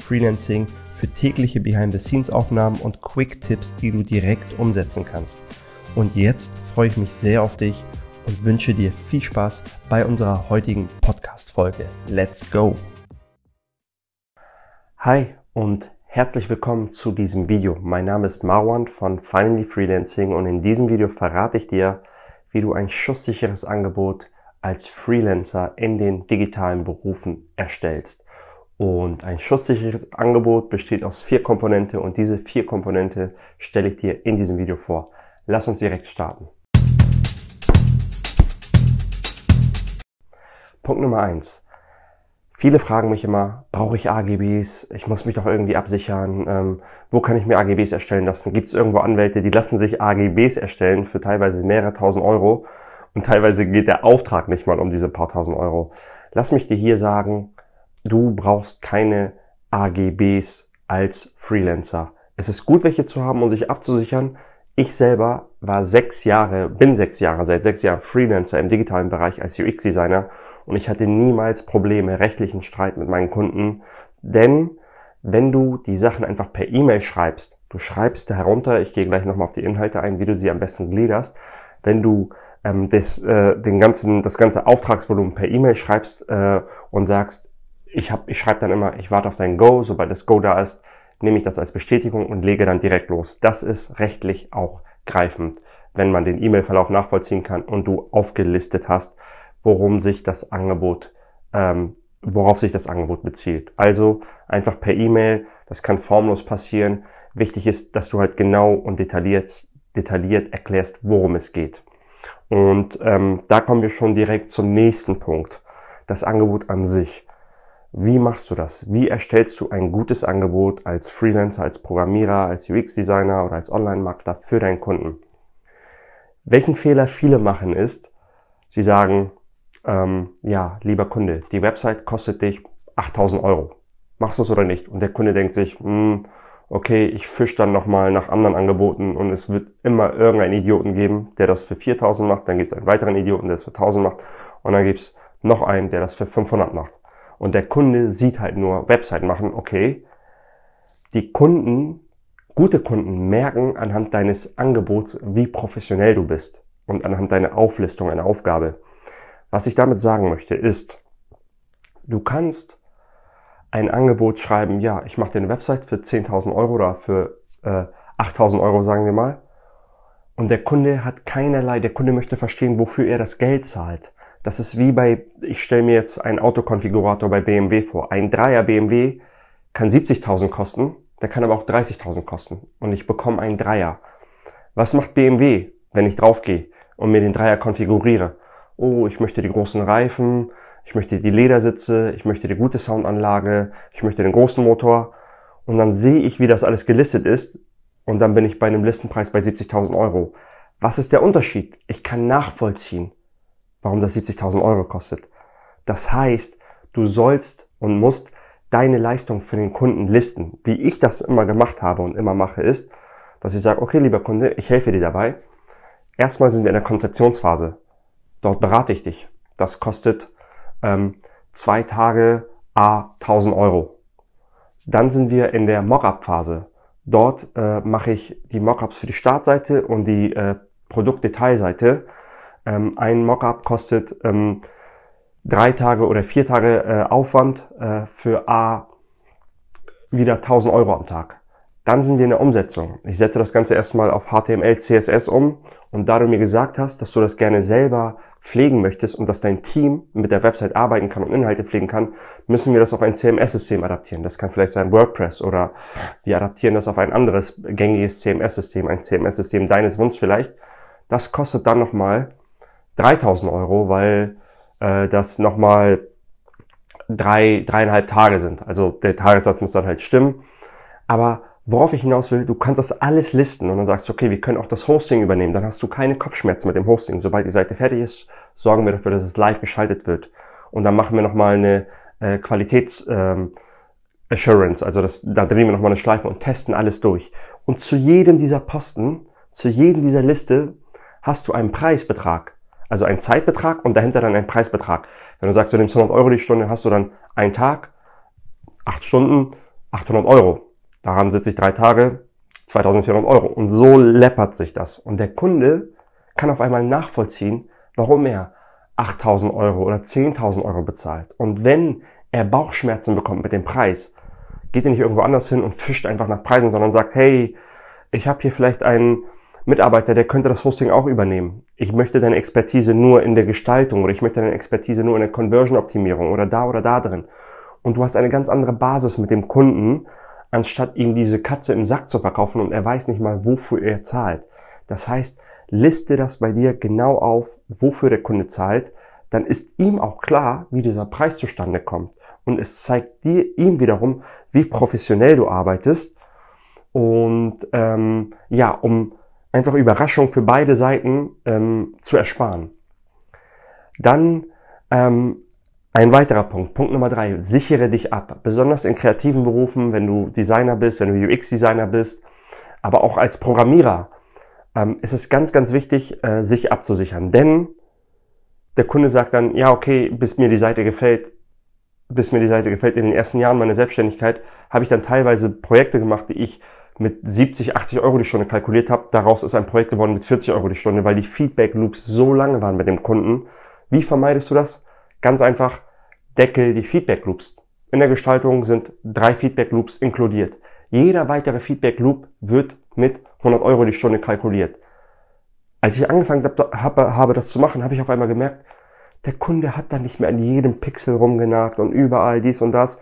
für tägliche Behind-the-Scenes-Aufnahmen und Quick-Tipps, die du direkt umsetzen kannst. Und jetzt freue ich mich sehr auf dich und wünsche dir viel Spaß bei unserer heutigen Podcast-Folge. Let's go! Hi und herzlich willkommen zu diesem Video. Mein Name ist Marwan von Finally Freelancing und in diesem Video verrate ich dir, wie du ein schusssicheres Angebot als Freelancer in den digitalen Berufen erstellst. Und ein schusssicheres Angebot besteht aus vier Komponente und diese vier Komponente stelle ich dir in diesem Video vor. Lass uns direkt starten. Punkt Nummer eins: Viele fragen mich immer, brauche ich AGBs? Ich muss mich doch irgendwie absichern. Ähm, wo kann ich mir AGBs erstellen lassen? Gibt es irgendwo Anwälte, die lassen sich AGBs erstellen für teilweise mehrere tausend Euro und teilweise geht der Auftrag nicht mal um diese paar tausend Euro. Lass mich dir hier sagen, du brauchst keine AGBs als Freelancer. Es ist gut, welche zu haben und sich abzusichern. Ich selber war sechs Jahre, bin sechs Jahre, seit sechs Jahren Freelancer im digitalen Bereich als UX-Designer und ich hatte niemals Probleme, rechtlichen Streit mit meinen Kunden, denn wenn du die Sachen einfach per E-Mail schreibst, du schreibst herunter, ich gehe gleich nochmal auf die Inhalte ein, wie du sie am besten gliederst, wenn du ähm, das, äh, den ganzen, das ganze Auftragsvolumen per E-Mail schreibst äh, und sagst, ich, hab, ich schreibe dann immer, ich warte auf dein Go, sobald das Go da ist, nehme ich das als Bestätigung und lege dann direkt los. Das ist rechtlich auch greifend, wenn man den E-Mail-Verlauf nachvollziehen kann und du aufgelistet hast, worum sich das Angebot, ähm, worauf sich das Angebot bezieht. Also einfach per E-Mail, das kann formlos passieren. Wichtig ist, dass du halt genau und detailliert, detailliert erklärst, worum es geht. Und ähm, da kommen wir schon direkt zum nächsten Punkt. Das Angebot an sich. Wie machst du das? Wie erstellst du ein gutes Angebot als Freelancer, als Programmierer, als UX-Designer oder als Online-Marketer für deinen Kunden? Welchen Fehler viele machen ist, sie sagen, ähm, ja, lieber Kunde, die Website kostet dich 8000 Euro. Machst du es oder nicht? Und der Kunde denkt sich, hm, okay, ich fisch dann nochmal nach anderen Angeboten und es wird immer irgendeinen Idioten geben, der das für 4000 macht, dann gibt es einen weiteren Idioten, der das für 1000 macht und dann gibt es noch einen, der das für 500 macht. Und der Kunde sieht halt nur Website machen, okay. Die Kunden, gute Kunden merken anhand deines Angebots, wie professionell du bist und anhand deiner Auflistung einer Aufgabe. Was ich damit sagen möchte ist, du kannst ein Angebot schreiben, ja, ich mache dir eine Website für 10.000 Euro oder für äh, 8.000 Euro, sagen wir mal. Und der Kunde hat keinerlei, der Kunde möchte verstehen, wofür er das Geld zahlt. Das ist wie bei, ich stelle mir jetzt einen Autokonfigurator bei BMW vor. Ein Dreier BMW kann 70.000 kosten, der kann aber auch 30.000 kosten. Und ich bekomme einen Dreier. Was macht BMW, wenn ich draufgehe und mir den Dreier konfiguriere? Oh, ich möchte die großen Reifen, ich möchte die Ledersitze, ich möchte die gute Soundanlage, ich möchte den großen Motor. Und dann sehe ich, wie das alles gelistet ist. Und dann bin ich bei einem Listenpreis bei 70.000 Euro. Was ist der Unterschied? Ich kann nachvollziehen, warum das 70.000 Euro kostet. Das heißt, du sollst und musst deine Leistung für den Kunden listen. Wie ich das immer gemacht habe und immer mache, ist, dass ich sage, okay, lieber Kunde, ich helfe dir dabei. Erstmal sind wir in der Konzeptionsphase. Dort berate ich dich. Das kostet ähm, zwei Tage a 1000 Euro. Dann sind wir in der Mockup-Phase. Dort äh, mache ich die Mockups für die Startseite und die äh, Produktdetailseite ähm, ein Mockup kostet ähm, drei Tage oder vier Tage äh, Aufwand äh, für A wieder 1000 Euro am Tag. Dann sind wir in der Umsetzung. Ich setze das Ganze erstmal auf HTML, CSS um und da du mir gesagt hast, dass du das gerne selber pflegen möchtest und dass dein Team mit der Website arbeiten kann und Inhalte pflegen kann, müssen wir das auf ein CMS-System adaptieren. Das kann vielleicht sein WordPress oder wir adaptieren das auf ein anderes gängiges CMS-System, ein CMS-System deines Wunsch vielleicht. Das kostet dann nochmal 3000 Euro, weil äh, das nochmal drei, dreieinhalb Tage sind. Also der Tagessatz muss dann halt stimmen. Aber worauf ich hinaus will, du kannst das alles listen und dann sagst du, okay, wir können auch das Hosting übernehmen. Dann hast du keine Kopfschmerzen mit dem Hosting. Sobald die Seite fertig ist, sorgen wir dafür, dass es live geschaltet wird. Und dann machen wir nochmal eine äh, Qualitäts... Ähm, Assurance, also das, da drehen wir nochmal eine Schleife und testen alles durch. Und zu jedem dieser Posten, zu jedem dieser Liste hast du einen Preisbetrag. Also einen Zeitbetrag und dahinter dann einen Preisbetrag. Wenn du sagst, du nimmst 100 Euro die Stunde, hast du dann einen Tag, acht Stunden, 800 Euro. Daran sitze ich drei Tage, 2400 Euro. Und so läppert sich das. Und der Kunde kann auf einmal nachvollziehen, warum er 8000 Euro oder 10.000 Euro bezahlt. Und wenn er Bauchschmerzen bekommt mit dem Preis, geht er nicht irgendwo anders hin und fischt einfach nach Preisen, sondern sagt, hey, ich habe hier vielleicht einen Mitarbeiter, der könnte das Hosting auch übernehmen. Ich möchte deine Expertise nur in der Gestaltung oder ich möchte deine Expertise nur in der Conversion-Optimierung oder da oder da drin. Und du hast eine ganz andere Basis mit dem Kunden, anstatt ihm diese Katze im Sack zu verkaufen und er weiß nicht mal, wofür er zahlt. Das heißt, liste das bei dir genau auf, wofür der Kunde zahlt, dann ist ihm auch klar, wie dieser Preis zustande kommt. Und es zeigt dir ihm wiederum, wie professionell du arbeitest. Und ähm, ja, um einfach Überraschung für beide Seiten ähm, zu ersparen. Dann ähm, ein weiterer Punkt, Punkt Nummer drei, sichere dich ab. Besonders in kreativen Berufen, wenn du Designer bist, wenn du UX-Designer bist, aber auch als Programmierer ähm, ist es ganz, ganz wichtig, äh, sich abzusichern. Denn der Kunde sagt dann, ja, okay, bis mir die Seite gefällt, bis mir die Seite gefällt in den ersten Jahren meiner Selbstständigkeit, habe ich dann teilweise Projekte gemacht, die ich mit 70, 80 Euro die Stunde kalkuliert habe. Daraus ist ein Projekt geworden mit 40 Euro die Stunde, weil die Feedback Loops so lange waren mit dem Kunden. Wie vermeidest du das? Ganz einfach, deckel die Feedback Loops. In der Gestaltung sind drei Feedback Loops inkludiert. Jeder weitere Feedback Loop wird mit 100 Euro die Stunde kalkuliert. Als ich angefangen habe, habe das zu machen, habe ich auf einmal gemerkt, der Kunde hat da nicht mehr an jedem Pixel rumgenagt und überall dies und das.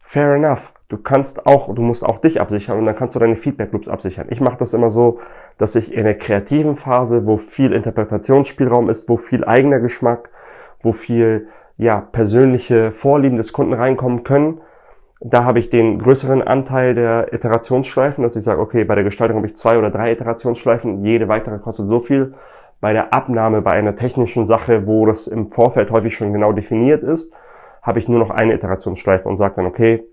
Fair enough. Du kannst auch, du musst auch dich absichern und dann kannst du deine Feedback Loops absichern. Ich mache das immer so, dass ich in der kreativen Phase, wo viel Interpretationsspielraum ist, wo viel eigener Geschmack, wo viel ja persönliche Vorlieben des Kunden reinkommen können, da habe ich den größeren Anteil der Iterationsschleifen, dass ich sage, okay, bei der Gestaltung habe ich zwei oder drei Iterationsschleifen, jede weitere kostet so viel. Bei der Abnahme, bei einer technischen Sache, wo das im Vorfeld häufig schon genau definiert ist, habe ich nur noch eine Iterationsschleife und sage dann, okay,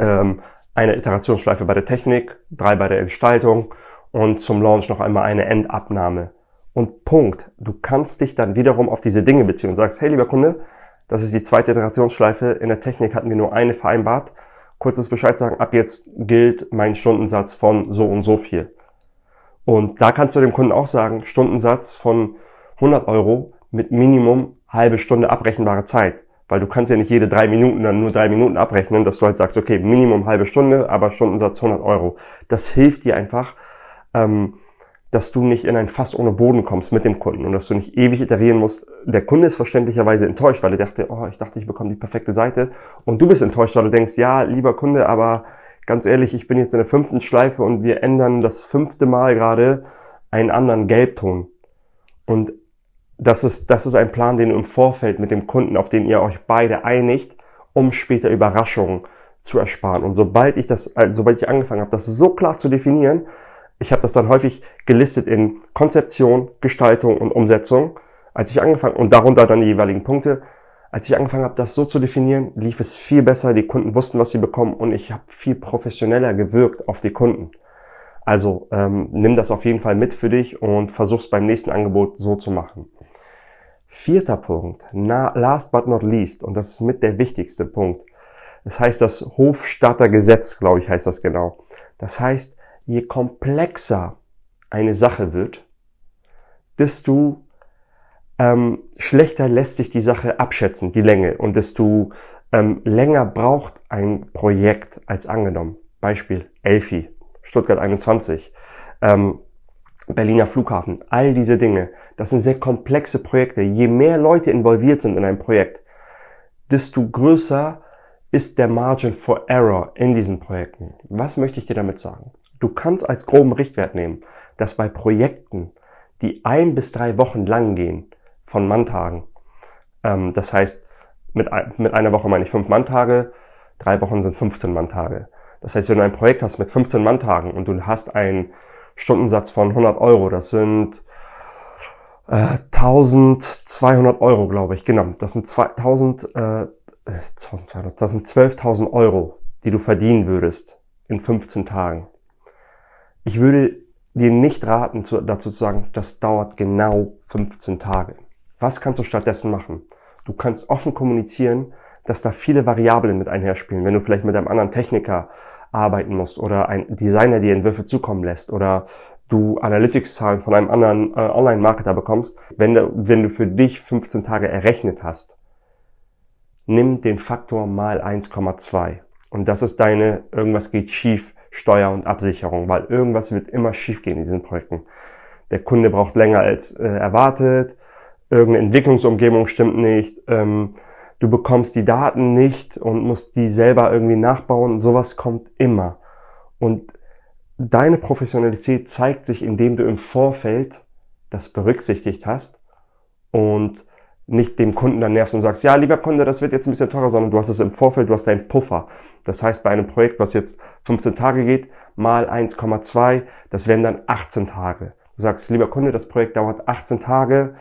ähm, eine Iterationsschleife bei der Technik, drei bei der Gestaltung und zum Launch noch einmal eine Endabnahme. Und Punkt. Du kannst dich dann wiederum auf diese Dinge beziehen und sagst, hey lieber Kunde, das ist die zweite Iterationsschleife. In der Technik hatten wir nur eine vereinbart. Kurzes Bescheid sagen, ab jetzt gilt mein Stundensatz von so und so viel. Und da kannst du dem Kunden auch sagen, Stundensatz von 100 Euro mit Minimum halbe Stunde abrechenbare Zeit. Weil du kannst ja nicht jede drei Minuten dann nur drei Minuten abrechnen, dass du halt sagst, okay, Minimum halbe Stunde, aber Stundensatz 100 Euro. Das hilft dir einfach, ähm, dass du nicht in ein Fass ohne Boden kommst mit dem Kunden und dass du nicht ewig iterieren musst. Der Kunde ist verständlicherweise enttäuscht, weil er dachte, oh, ich dachte, ich bekomme die perfekte Seite. Und du bist enttäuscht, weil du denkst, ja, lieber Kunde, aber ganz ehrlich, ich bin jetzt in der fünften Schleife und wir ändern das fünfte Mal gerade einen anderen Gelbton. Und das ist, das ist ein Plan, den du im Vorfeld mit dem Kunden, auf den ihr euch beide einigt, um später Überraschungen zu ersparen. Und sobald ich das, also sobald ich angefangen habe, das so klar zu definieren, ich habe das dann häufig gelistet in Konzeption, Gestaltung und Umsetzung. Als ich angefangen und darunter dann die jeweiligen Punkte. Als ich angefangen habe, das so zu definieren, lief es viel besser. Die Kunden wussten, was sie bekommen und ich habe viel professioneller gewirkt auf die Kunden. Also ähm, nimm das auf jeden Fall mit für dich und versuch's beim nächsten Angebot so zu machen. Vierter Punkt, na, last but not least, und das ist mit der wichtigste Punkt. Das heißt das Hofstadtergesetz, glaube ich, heißt das genau. Das heißt, je komplexer eine Sache wird, desto ähm, schlechter lässt sich die Sache abschätzen, die Länge, und desto ähm, länger braucht ein Projekt als angenommen. Beispiel Elfi, Stuttgart 21. Ähm, Berliner Flughafen, all diese Dinge, das sind sehr komplexe Projekte. Je mehr Leute involviert sind in ein Projekt, desto größer ist der Margin for Error in diesen Projekten. Was möchte ich dir damit sagen? Du kannst als groben Richtwert nehmen, dass bei Projekten, die ein bis drei Wochen lang gehen, von Manntagen, ähm, das heißt, mit, mit einer Woche meine ich fünf Manntage, drei Wochen sind 15 Manntage, Das heißt, wenn du ein Projekt hast mit 15 Manntagen und du hast einen Stundensatz von 100 Euro, das sind äh, 1200 Euro, glaube ich, genau. Das sind 2000, äh, 1200, äh, das sind 12.000 Euro, die du verdienen würdest in 15 Tagen. Ich würde dir nicht raten, zu, dazu zu sagen, das dauert genau 15 Tage. Was kannst du stattdessen machen? Du kannst offen kommunizieren, dass da viele Variablen mit einherspielen. Wenn du vielleicht mit einem anderen Techniker arbeiten musst oder ein Designer dir Entwürfe zukommen lässt oder du Analytics-Zahlen von einem anderen äh, Online-Marketer bekommst, wenn du, wenn du für dich 15 Tage errechnet hast, nimm den Faktor mal 1,2. Und das ist deine, irgendwas geht schief, Steuer und Absicherung, weil irgendwas wird immer schief gehen in diesen Projekten. Der Kunde braucht länger als äh, erwartet, irgendeine Entwicklungsumgebung stimmt nicht, ähm, du bekommst die Daten nicht und musst die selber irgendwie nachbauen. Sowas kommt immer. Und deine Professionalität zeigt sich, indem du im Vorfeld das berücksichtigt hast und nicht dem Kunden dann nervst und sagst, ja, lieber Kunde, das wird jetzt ein bisschen teurer, sondern du hast es im Vorfeld, du hast deinen Puffer. Das heißt, bei einem Projekt, was jetzt 15 Tage geht, mal 1,2, das wären dann 18 Tage. Du sagst, lieber Kunde, das Projekt dauert 18 Tage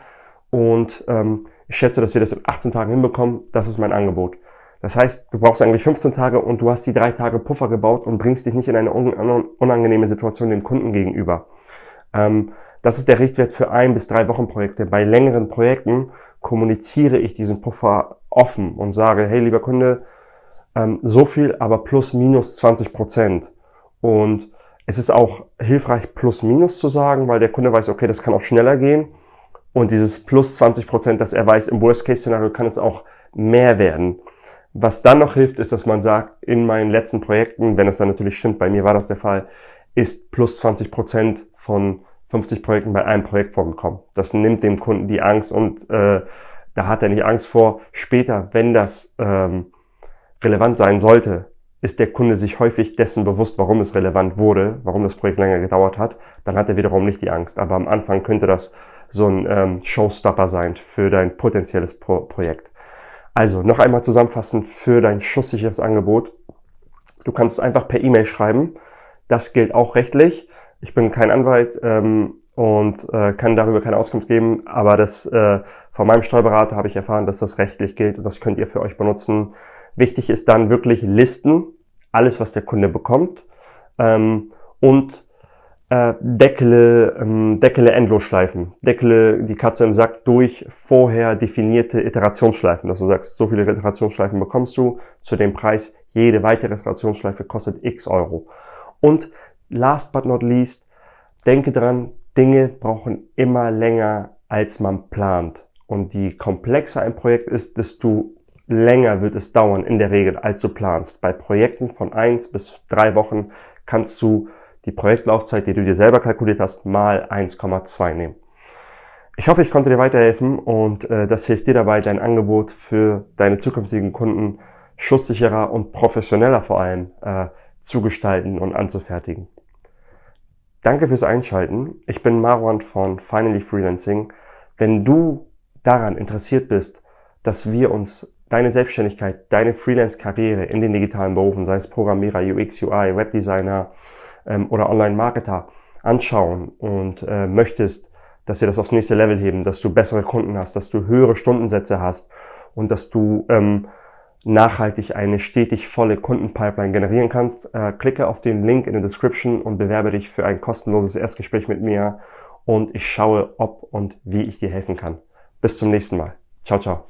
und ähm, ich schätze, dass wir das in 18 Tagen hinbekommen. Das ist mein Angebot. Das heißt, du brauchst eigentlich 15 Tage und du hast die drei Tage Puffer gebaut und bringst dich nicht in eine unangenehme Situation dem Kunden gegenüber. Ähm, das ist der Richtwert für ein bis drei Wochen Projekte. Bei längeren Projekten kommuniziere ich diesen Puffer offen und sage, hey, lieber Kunde, ähm, so viel, aber plus minus 20 Prozent. Und es ist auch hilfreich, plus minus zu sagen, weil der Kunde weiß, okay, das kann auch schneller gehen. Und dieses plus 20 Prozent, dass er weiß, im Worst-Case-Szenario kann es auch mehr werden. Was dann noch hilft, ist, dass man sagt, in meinen letzten Projekten, wenn es dann natürlich stimmt, bei mir war das der Fall, ist plus 20 Prozent von 50 Projekten bei einem Projekt vorgekommen. Das nimmt dem Kunden die Angst und äh, da hat er nicht Angst vor. Später, wenn das ähm, relevant sein sollte, ist der Kunde sich häufig dessen bewusst, warum es relevant wurde, warum das Projekt länger gedauert hat, dann hat er wiederum nicht die Angst. Aber am Anfang könnte das so ein ähm, Showstopper sein für dein potenzielles Pro Projekt. Also noch einmal zusammenfassend für dein schusssicheres Angebot. Du kannst es einfach per E-Mail schreiben. Das gilt auch rechtlich. Ich bin kein Anwalt ähm, und äh, kann darüber keine Auskunft geben, aber das äh, von meinem Steuerberater habe ich erfahren, dass das rechtlich gilt und das könnt ihr für euch benutzen. Wichtig ist dann wirklich Listen, alles was der Kunde bekommt ähm, und äh, Deckle, ähm, Deckle Endlosschleifen. Deckle die Katze im Sack durch vorher definierte Iterationsschleifen. Dass du sagst, so viele Iterationsschleifen bekommst du zu dem Preis. Jede weitere Iterationsschleife kostet x Euro. Und last but not least, denke dran, Dinge brauchen immer länger, als man plant. Und je komplexer ein Projekt ist, desto länger wird es dauern in der Regel, als du planst. Bei Projekten von eins bis drei Wochen kannst du die Projektlaufzeit, die du dir selber kalkuliert hast, mal 1,2 nehmen. Ich hoffe, ich konnte dir weiterhelfen und äh, das hilft dir dabei, dein Angebot für deine zukünftigen Kunden schusssicherer und professioneller vor allem äh, zu gestalten und anzufertigen. Danke fürs Einschalten. Ich bin Marwan von Finally Freelancing. Wenn du daran interessiert bist, dass wir uns deine Selbstständigkeit, deine Freelance-Karriere in den digitalen Berufen, sei es Programmierer, UX, UI, Webdesigner ähm, oder Online-Marketer anschauen und äh, möchtest, dass wir das aufs nächste Level heben, dass du bessere Kunden hast, dass du höhere Stundensätze hast und dass du ähm, nachhaltig eine stetig volle Kundenpipeline generieren kannst, äh, klicke auf den Link in der Description und bewerbe dich für ein kostenloses Erstgespräch mit mir und ich schaue, ob und wie ich dir helfen kann. Bis zum nächsten Mal. Ciao, ciao.